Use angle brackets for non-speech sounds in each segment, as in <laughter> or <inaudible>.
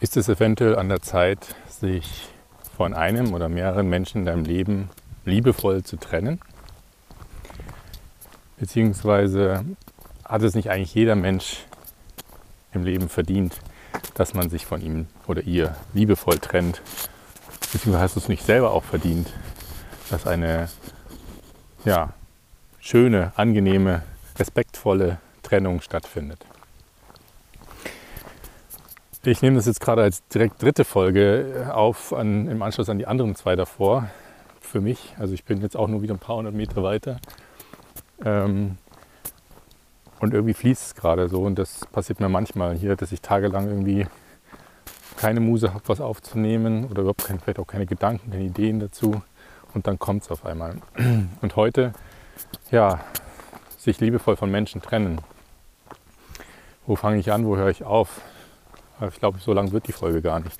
ist es eventuell an der Zeit, sich von einem oder mehreren Menschen in deinem Leben liebevoll zu trennen? Beziehungsweise hat es nicht eigentlich jeder Mensch im Leben verdient, dass man sich von ihm oder ihr liebevoll trennt? Beziehungsweise hast du es nicht selber auch verdient, dass eine ja, schöne, angenehme, respektvolle Trennung stattfindet? Ich nehme das jetzt gerade als direkt dritte Folge auf an, im Anschluss an die anderen zwei davor. Für mich. Also ich bin jetzt auch nur wieder ein paar hundert Meter weiter. Ähm, und irgendwie fließt es gerade so. Und das passiert mir manchmal hier, dass ich tagelang irgendwie keine Muse habe, was aufzunehmen oder überhaupt keine, vielleicht auch keine Gedanken, keine Ideen dazu. Und dann kommt es auf einmal. <clears throat> Und heute, ja, sich liebevoll von Menschen trennen. Wo fange ich an, wo höre ich auf? Ich glaube, so lang wird die Folge gar nicht.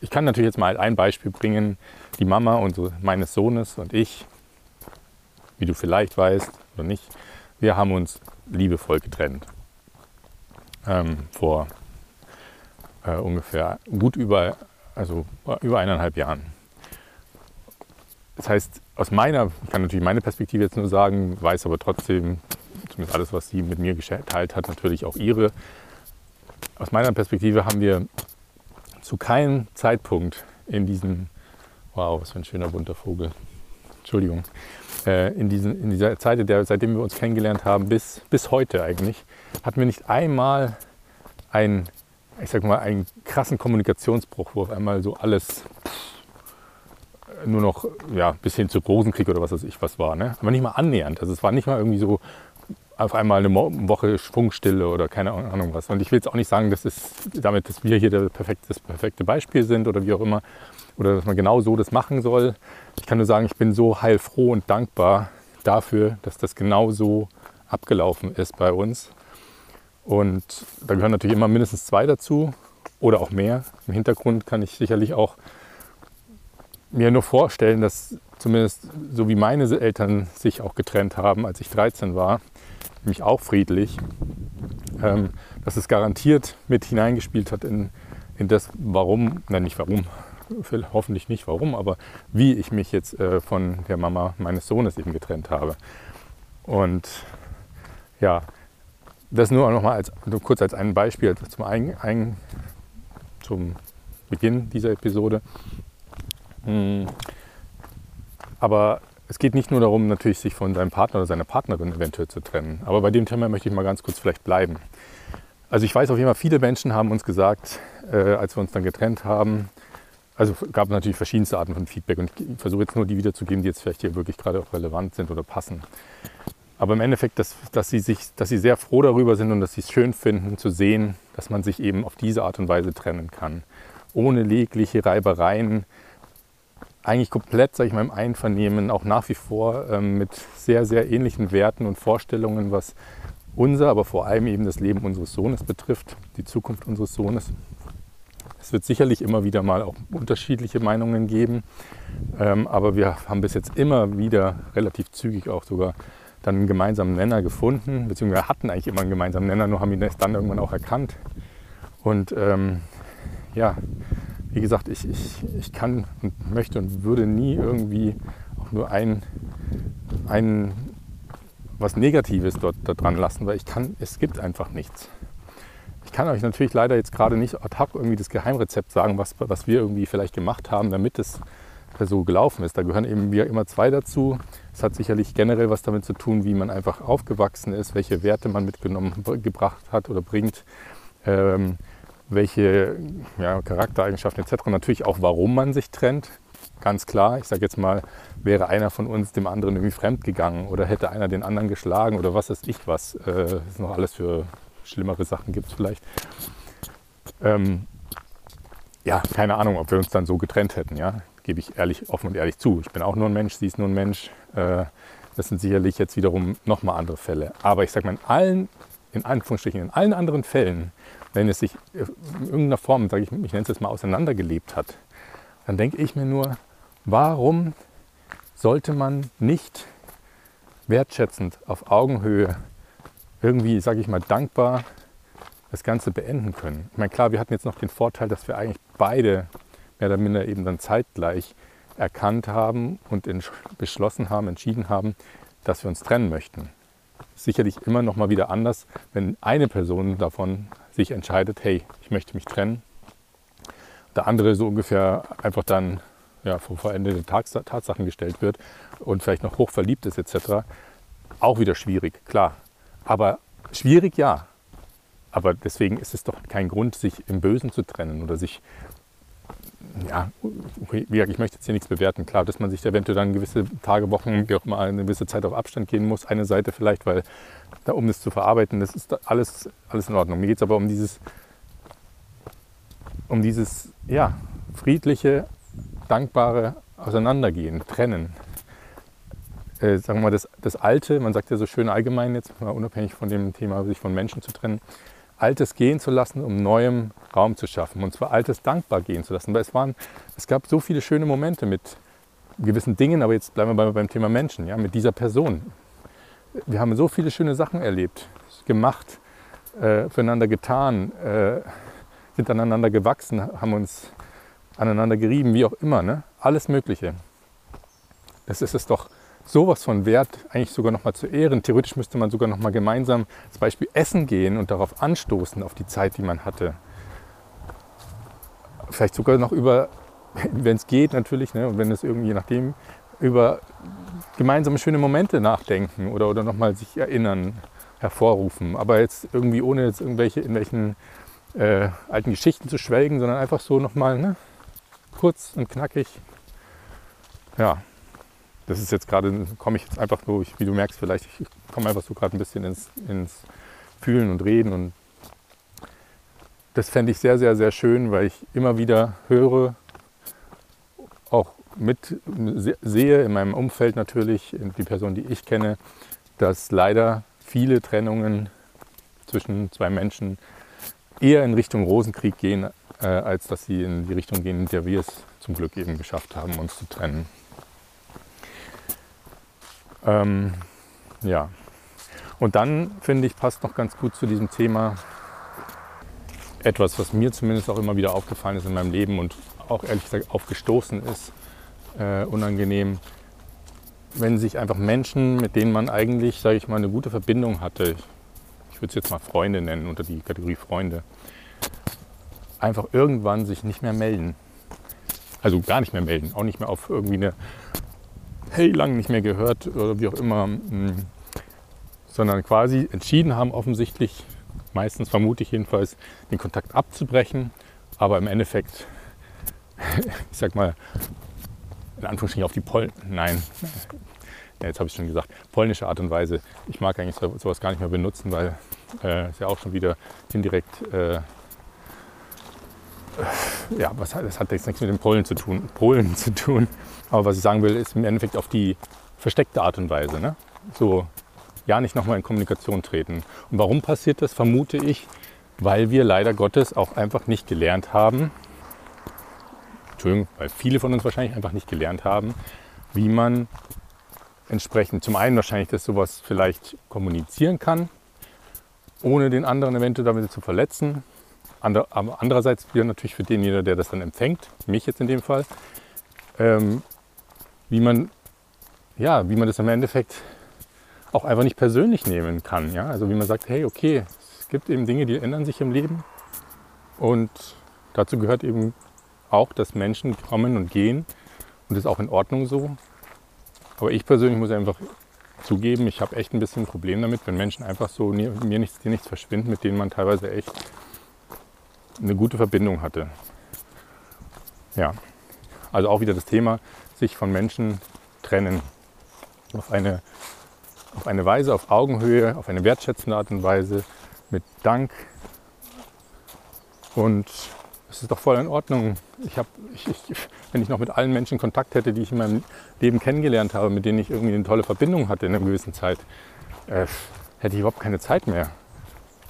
Ich kann natürlich jetzt mal ein Beispiel bringen. Die Mama und meines Sohnes und ich, wie du vielleicht weißt oder nicht, wir haben uns liebevoll getrennt. Ähm, vor äh, ungefähr gut über, also über eineinhalb Jahren. Das heißt, aus meiner, ich kann natürlich meine Perspektive jetzt nur sagen, weiß aber trotzdem, zumindest alles, was sie mit mir geteilt hat, natürlich auch ihre aus meiner Perspektive haben wir zu keinem Zeitpunkt in diesem, wow, was für ein schöner bunter Vogel, Entschuldigung, äh, in, diesen, in dieser Zeit, der, seitdem wir uns kennengelernt haben, bis, bis heute eigentlich, hatten wir nicht einmal einen, ich sag mal, einen krassen Kommunikationsbruch, wo auf einmal so alles nur noch ja, bis hin zu Rosenkrieg oder was weiß ich was war. Ne? Aber nicht mal annähernd. Also es war nicht mal irgendwie so, auf einmal eine Woche Schwungstille oder keine Ahnung was. Und ich will jetzt auch nicht sagen, dass es damit, dass wir hier das perfekte, das perfekte Beispiel sind oder wie auch immer, oder dass man genau so das machen soll. Ich kann nur sagen, ich bin so heilfroh und dankbar dafür, dass das genau so abgelaufen ist bei uns. Und da gehören natürlich immer mindestens zwei dazu oder auch mehr. Im Hintergrund kann ich sicherlich auch mir nur vorstellen, dass zumindest so wie meine Eltern sich auch getrennt haben, als ich 13 war, nämlich auch friedlich, ähm, dass es garantiert mit hineingespielt hat in, in das, warum, nein, nicht warum, hoffentlich nicht warum, aber wie ich mich jetzt äh, von der Mama meines Sohnes eben getrennt habe. Und ja, das nur noch mal als, nur kurz als ein Beispiel zum, ein, ein, zum Beginn dieser Episode. Hm. Aber es geht nicht nur darum, natürlich sich von seinem Partner oder seiner Partnerin eventuell zu trennen. Aber bei dem Thema möchte ich mal ganz kurz vielleicht bleiben. Also ich weiß auf jeden Fall, viele Menschen haben uns gesagt, äh, als wir uns dann getrennt haben, also gab es natürlich verschiedenste Arten von Feedback und ich versuche jetzt nur die wiederzugeben, die jetzt vielleicht hier wirklich gerade auch relevant sind oder passen. Aber im Endeffekt, dass, dass, sie sich, dass sie sehr froh darüber sind und dass sie es schön finden zu sehen, dass man sich eben auf diese Art und Weise trennen kann. Ohne jegliche Reibereien, eigentlich komplett, sage ich mal, im Einvernehmen, auch nach wie vor ähm, mit sehr, sehr ähnlichen Werten und Vorstellungen, was unser, aber vor allem eben das Leben unseres Sohnes betrifft, die Zukunft unseres Sohnes. Es wird sicherlich immer wieder mal auch unterschiedliche Meinungen geben, ähm, aber wir haben bis jetzt immer wieder relativ zügig auch sogar dann einen gemeinsamen Nenner gefunden, beziehungsweise hatten eigentlich immer einen gemeinsamen Nenner, nur haben ihn erst dann irgendwann auch erkannt. Und ähm, ja, wie gesagt, ich, ich, ich kann und möchte und würde nie irgendwie auch nur ein, ein was Negatives dort da dran lassen, weil ich kann, es gibt einfach nichts. Ich kann euch natürlich leider jetzt gerade nicht ad hoc irgendwie das Geheimrezept sagen, was, was wir irgendwie vielleicht gemacht haben, damit es so gelaufen ist. Da gehören eben wir immer zwei dazu. Es hat sicherlich generell was damit zu tun, wie man einfach aufgewachsen ist, welche Werte man mitgenommen gebracht hat oder bringt. Ähm, welche ja, Charaktereigenschaften etc. Natürlich auch, warum man sich trennt. Ganz klar, ich sage jetzt mal, wäre einer von uns dem anderen irgendwie fremd gegangen oder hätte einer den anderen geschlagen oder was weiß ich was. Äh, es noch alles für schlimmere Sachen gibt es vielleicht. Ähm, ja, keine Ahnung, ob wir uns dann so getrennt hätten, ja. Gebe ich ehrlich, offen und ehrlich zu. Ich bin auch nur ein Mensch, sie ist nur ein Mensch. Äh, das sind sicherlich jetzt wiederum nochmal andere Fälle. Aber ich sage mal, in allen, in Anführungsstrichen, in allen anderen Fällen wenn es sich in irgendeiner Form, sage ich, ich nenne es jetzt mal, auseinandergelebt hat, dann denke ich mir nur, warum sollte man nicht wertschätzend auf Augenhöhe irgendwie, sage ich mal, dankbar das Ganze beenden können. Ich meine, klar, wir hatten jetzt noch den Vorteil, dass wir eigentlich beide mehr oder minder eben dann zeitgleich erkannt haben und beschlossen haben, entschieden haben, dass wir uns trennen möchten. Sicherlich immer noch mal wieder anders, wenn eine Person davon sich entscheidet, hey, ich möchte mich trennen. Der andere so ungefähr einfach dann ja, vor vollendete Tatsachen gestellt wird und vielleicht noch hoch verliebt ist etc. Auch wieder schwierig, klar. Aber schwierig ja. Aber deswegen ist es doch kein Grund, sich im Bösen zu trennen oder sich ja, wie gesagt, ich möchte jetzt hier nichts bewerten. Klar, dass man sich eventuell dann gewisse Tage, Wochen, wie auch immer, eine gewisse Zeit auf Abstand gehen muss. Eine Seite vielleicht, weil da, um das zu verarbeiten, das ist alles, alles in Ordnung. Mir geht es aber um dieses, um dieses, ja, friedliche, dankbare Auseinandergehen, Trennen. Äh, sagen wir mal, das, das Alte, man sagt ja so schön allgemein jetzt, mal unabhängig von dem Thema, sich von Menschen zu trennen, Altes gehen zu lassen, um neuem Raum zu schaffen. Und zwar Altes dankbar gehen zu lassen. Weil es, waren, es gab so viele schöne Momente mit gewissen Dingen, aber jetzt bleiben wir beim Thema Menschen, ja, mit dieser Person. Wir haben so viele schöne Sachen erlebt, gemacht, äh, füreinander getan, äh, sind aneinander gewachsen, haben uns aneinander gerieben, wie auch immer. Ne? Alles Mögliche. Das ist es doch sowas von wert, eigentlich sogar noch mal zu ehren. Theoretisch müsste man sogar noch mal gemeinsam zum Beispiel essen gehen und darauf anstoßen, auf die Zeit, die man hatte. Vielleicht sogar noch über, <laughs> wenn es geht natürlich, ne, und wenn es irgendwie, je nachdem, über gemeinsame schöne Momente nachdenken oder, oder nochmal sich erinnern, hervorrufen. Aber jetzt irgendwie ohne jetzt irgendwelche in welchen äh, alten Geschichten zu schwelgen, sondern einfach so nochmal ne, kurz und knackig. Ja, das ist jetzt gerade, komme ich jetzt einfach so, wie du merkst, vielleicht, ich komme einfach so gerade ein bisschen ins, ins Fühlen und Reden und das fände ich sehr, sehr, sehr schön, weil ich immer wieder höre, auch mit sehe in meinem Umfeld natürlich, die Person, die ich kenne, dass leider viele Trennungen zwischen zwei Menschen eher in Richtung Rosenkrieg gehen, äh, als dass sie in die Richtung gehen, in der wir es zum Glück eben geschafft haben, uns zu trennen. Ähm, ja. Und dann finde ich, passt noch ganz gut zu diesem Thema etwas, was mir zumindest auch immer wieder aufgefallen ist in meinem Leben und auch ehrlich gesagt aufgestoßen ist, äh, unangenehm, wenn sich einfach Menschen, mit denen man eigentlich, sage ich mal, eine gute Verbindung hatte, ich würde es jetzt mal Freunde nennen, unter die Kategorie Freunde, einfach irgendwann sich nicht mehr melden. Also gar nicht mehr melden, auch nicht mehr auf irgendwie eine hey, lange nicht mehr gehört oder wie auch immer, hm, sondern quasi entschieden haben, offensichtlich, meistens vermute ich jedenfalls, den Kontakt abzubrechen, aber im Endeffekt, <laughs> ich sag mal, in Anführungsstrichen auf die Pol nein, ja, jetzt habe ich schon gesagt, polnische Art und Weise. Ich mag eigentlich sowas gar nicht mehr benutzen, weil äh, ist ja auch schon wieder indirekt äh, ja, was, das hat jetzt nichts mit den Polen zu tun, Polen zu tun. Aber was ich sagen will, ist im Endeffekt auf die versteckte Art und Weise. Ne? So, ja, nicht nochmal in Kommunikation treten. Und warum passiert das, vermute ich, weil wir leider Gottes auch einfach nicht gelernt haben, Entschuldigung, weil viele von uns wahrscheinlich einfach nicht gelernt haben, wie man entsprechend zum einen wahrscheinlich das sowas vielleicht kommunizieren kann, ohne den anderen eventuell damit zu verletzen Andererseits wieder natürlich für denjenigen, der das dann empfängt, mich jetzt in dem Fall, ähm, wie man ja, wie man das im Endeffekt auch einfach nicht persönlich nehmen kann. Ja? Also wie man sagt, hey, okay, es gibt eben Dinge, die ändern sich im Leben und dazu gehört eben auch, dass Menschen kommen und gehen und das ist auch in Ordnung so. Aber ich persönlich muss einfach zugeben, ich habe echt ein bisschen ein Problem damit, wenn Menschen einfach so mir nichts, dir nichts verschwinden, mit denen man teilweise echt eine gute Verbindung hatte. Ja, also auch wieder das Thema, sich von Menschen trennen. Auf eine, auf eine Weise, auf Augenhöhe, auf eine wertschätzende Art und Weise, mit Dank. Und es ist doch voll in Ordnung. Ich hab, ich, ich, wenn ich noch mit allen Menschen Kontakt hätte, die ich in meinem Leben kennengelernt habe, mit denen ich irgendwie eine tolle Verbindung hatte in einer gewissen Zeit, äh, hätte ich überhaupt keine Zeit mehr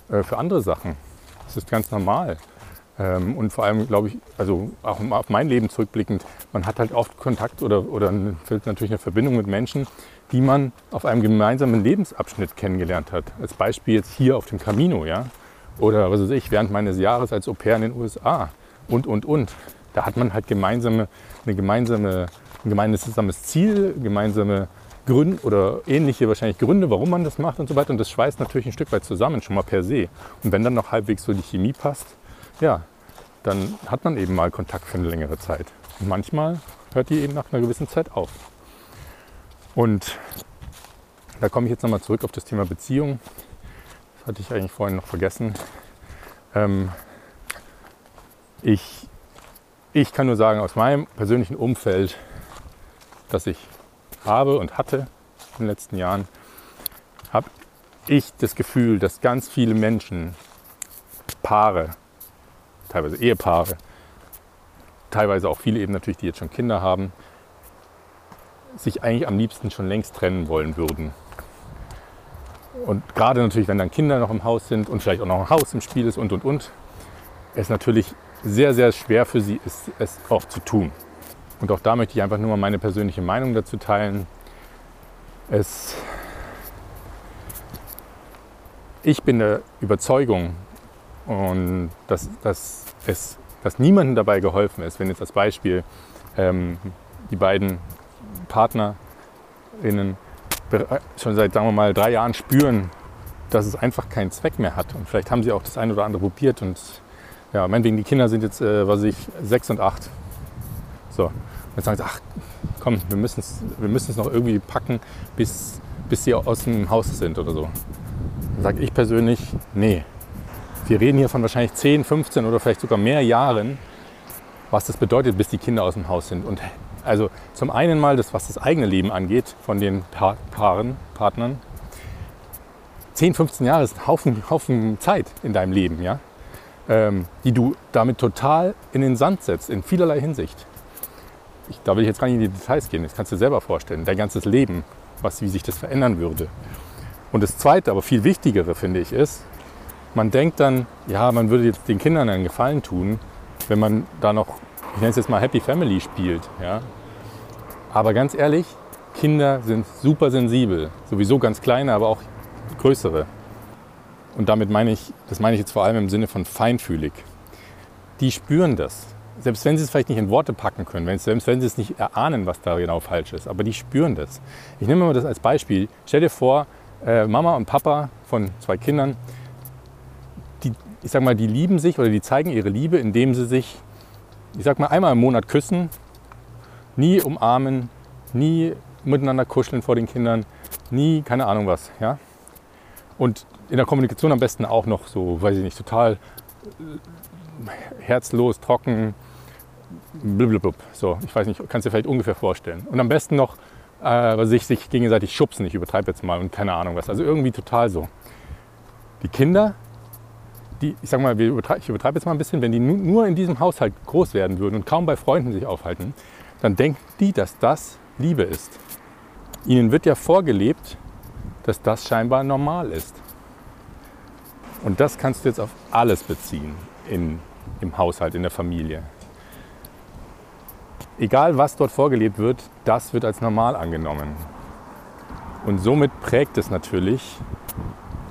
äh, für andere Sachen. Das ist ganz normal. Ähm, und vor allem, glaube ich, also auch auf mein Leben zurückblickend, man hat halt oft Kontakt oder, oder natürlich eine Verbindung mit Menschen, die man auf einem gemeinsamen Lebensabschnitt kennengelernt hat. Als Beispiel jetzt hier auf dem Camino, ja. oder was weiß ich, während meines Jahres als Au pair in den USA und, und, und. Da hat man halt gemeinsame, eine gemeinsame, ein gemeinsames Ziel, gemeinsame Gründe oder ähnliche wahrscheinlich Gründe, warum man das macht und so weiter. Und das schweißt natürlich ein Stück weit zusammen, schon mal per se. Und wenn dann noch halbwegs so die Chemie passt, ja, dann hat man eben mal Kontakt für eine längere Zeit. Und manchmal hört die eben nach einer gewissen Zeit auf. Und da komme ich jetzt nochmal zurück auf das Thema Beziehung. Das hatte ich eigentlich vorhin noch vergessen. Ähm, ich, ich kann nur sagen, aus meinem persönlichen Umfeld, das ich habe und hatte in den letzten Jahren, habe ich das Gefühl, dass ganz viele Menschen, Paare, teilweise Ehepaare, teilweise auch viele eben natürlich, die jetzt schon Kinder haben, sich eigentlich am liebsten schon längst trennen wollen würden. Und gerade natürlich, wenn dann Kinder noch im Haus sind und vielleicht auch noch ein Haus im Spiel ist und und und, es natürlich sehr, sehr schwer für sie ist, es auch zu tun. Und auch da möchte ich einfach nur mal meine persönliche Meinung dazu teilen. Es, ich bin der Überzeugung, und dass, dass, es, dass niemandem dabei geholfen ist, wenn jetzt als Beispiel ähm, die beiden PartnerInnen schon seit, sagen wir mal, drei Jahren spüren, dass es einfach keinen Zweck mehr hat. Und vielleicht haben sie auch das eine oder andere probiert und ja, meinetwegen, die Kinder sind jetzt, äh, was ich, sechs und acht. So, dann sagen sie, ach komm, wir müssen es wir noch irgendwie packen, bis, bis sie aus dem Haus sind oder so. Dann sage ich persönlich, nee. Wir reden hier von wahrscheinlich 10, 15 oder vielleicht sogar mehr Jahren, was das bedeutet, bis die Kinder aus dem Haus sind. Und also zum einen mal das, was das eigene Leben angeht von den pa Paaren, Partnern. 10, 15 Jahre ist ein Haufen, Haufen Zeit in deinem Leben, ja? Ähm, die du damit total in den Sand setzt, in vielerlei Hinsicht ich, da will ich jetzt gar nicht in die Details gehen, das kannst du dir selber vorstellen, dein ganzes Leben, was, wie sich das verändern würde. Und das Zweite, aber viel Wichtigere, finde ich, ist, man denkt dann, ja, man würde jetzt den Kindern einen Gefallen tun, wenn man da noch, ich nenne es jetzt mal Happy Family spielt. Ja? Aber ganz ehrlich, Kinder sind super sensibel, sowieso ganz kleine, aber auch größere. Und damit meine ich, das meine ich jetzt vor allem im Sinne von feinfühlig. Die spüren das selbst wenn sie es vielleicht nicht in Worte packen können, selbst wenn sie es nicht erahnen, was da genau falsch ist, aber die spüren das. Ich nehme mal das als Beispiel. Stell dir vor, äh, Mama und Papa von zwei Kindern, ich sag mal, die lieben sich oder die zeigen ihre Liebe, indem sie sich, ich sag mal, einmal im Monat küssen, nie umarmen, nie miteinander kuscheln vor den Kindern, nie, keine Ahnung was, ja. Und in der Kommunikation am besten auch noch so, weiß ich nicht, total herzlos, trocken, blablabla. So, ich weiß nicht, kannst du dir vielleicht ungefähr vorstellen. Und am besten noch äh, sich, sich gegenseitig schubsen, ich übertreibe jetzt mal und keine Ahnung was. Also irgendwie total so. Die Kinder, die, ich sag mal, ich übertreibe jetzt mal ein bisschen, wenn die nur in diesem Haushalt groß werden würden und kaum bei Freunden sich aufhalten, dann denken die, dass das Liebe ist. Ihnen wird ja vorgelebt, dass das scheinbar normal ist. Und das kannst du jetzt auf alles beziehen in, im Haushalt, in der Familie. Egal was dort vorgelebt wird, das wird als normal angenommen. Und somit prägt es natürlich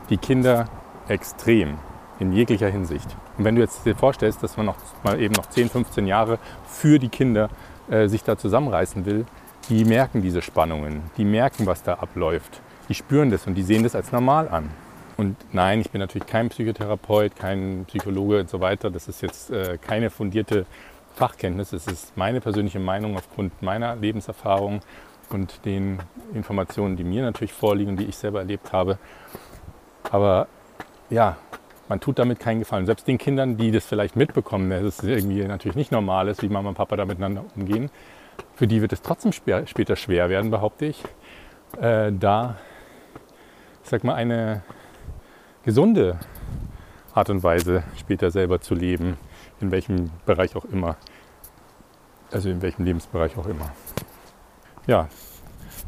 die Kinder extrem in jeglicher Hinsicht. Und wenn du jetzt dir vorstellst, dass man noch mal eben noch 10, 15 Jahre für die Kinder äh, sich da zusammenreißen will, die merken diese Spannungen, die merken, was da abläuft, die spüren das und die sehen das als normal an. Und nein, ich bin natürlich kein Psychotherapeut, kein Psychologe und so weiter. Das ist jetzt äh, keine fundierte Fachkenntnis. Es ist meine persönliche Meinung aufgrund meiner Lebenserfahrung und den Informationen, die mir natürlich vorliegen, die ich selber erlebt habe. Aber ja, man tut damit keinen Gefallen. Selbst den Kindern, die das vielleicht mitbekommen, dass es irgendwie natürlich nicht normal ist, wie Mama und Papa da miteinander umgehen, für die wird es trotzdem später schwer werden, behaupte ich, äh, da, ich sag mal, eine gesunde Art und Weise später selber zu leben, in welchem Bereich auch immer. Also in welchem Lebensbereich auch immer. Ja,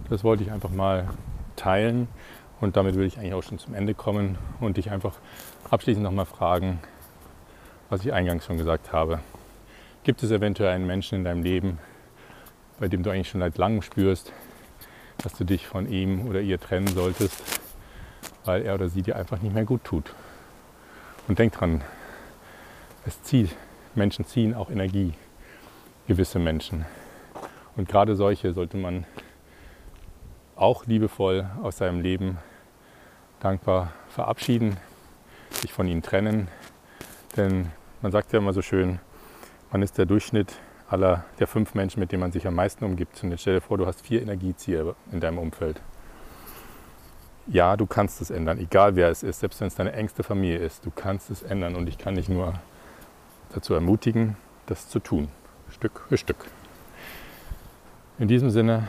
das wollte ich einfach mal teilen und damit würde ich eigentlich auch schon zum Ende kommen und dich einfach abschließend nochmal fragen, was ich eingangs schon gesagt habe. Gibt es eventuell einen Menschen in deinem Leben, bei dem du eigentlich schon seit langem spürst, dass du dich von ihm oder ihr trennen solltest? weil er oder sie dir einfach nicht mehr gut tut. Und denk dran, es zieht, Menschen ziehen auch Energie, gewisse Menschen. Und gerade solche sollte man auch liebevoll aus seinem Leben dankbar verabschieden, sich von ihnen trennen. Denn man sagt ja immer so schön, man ist der Durchschnitt aller der fünf Menschen, mit denen man sich am meisten umgibt. Und jetzt stell dir vor, du hast vier Energiezieher in deinem Umfeld. Ja, du kannst es ändern, egal wer es ist, selbst wenn es deine engste Familie ist, du kannst es ändern und ich kann dich nur dazu ermutigen, das zu tun, Stück für Stück. In diesem Sinne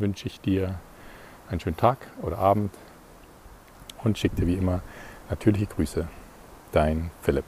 wünsche ich dir einen schönen Tag oder Abend und schicke dir wie immer natürliche Grüße. Dein Philipp.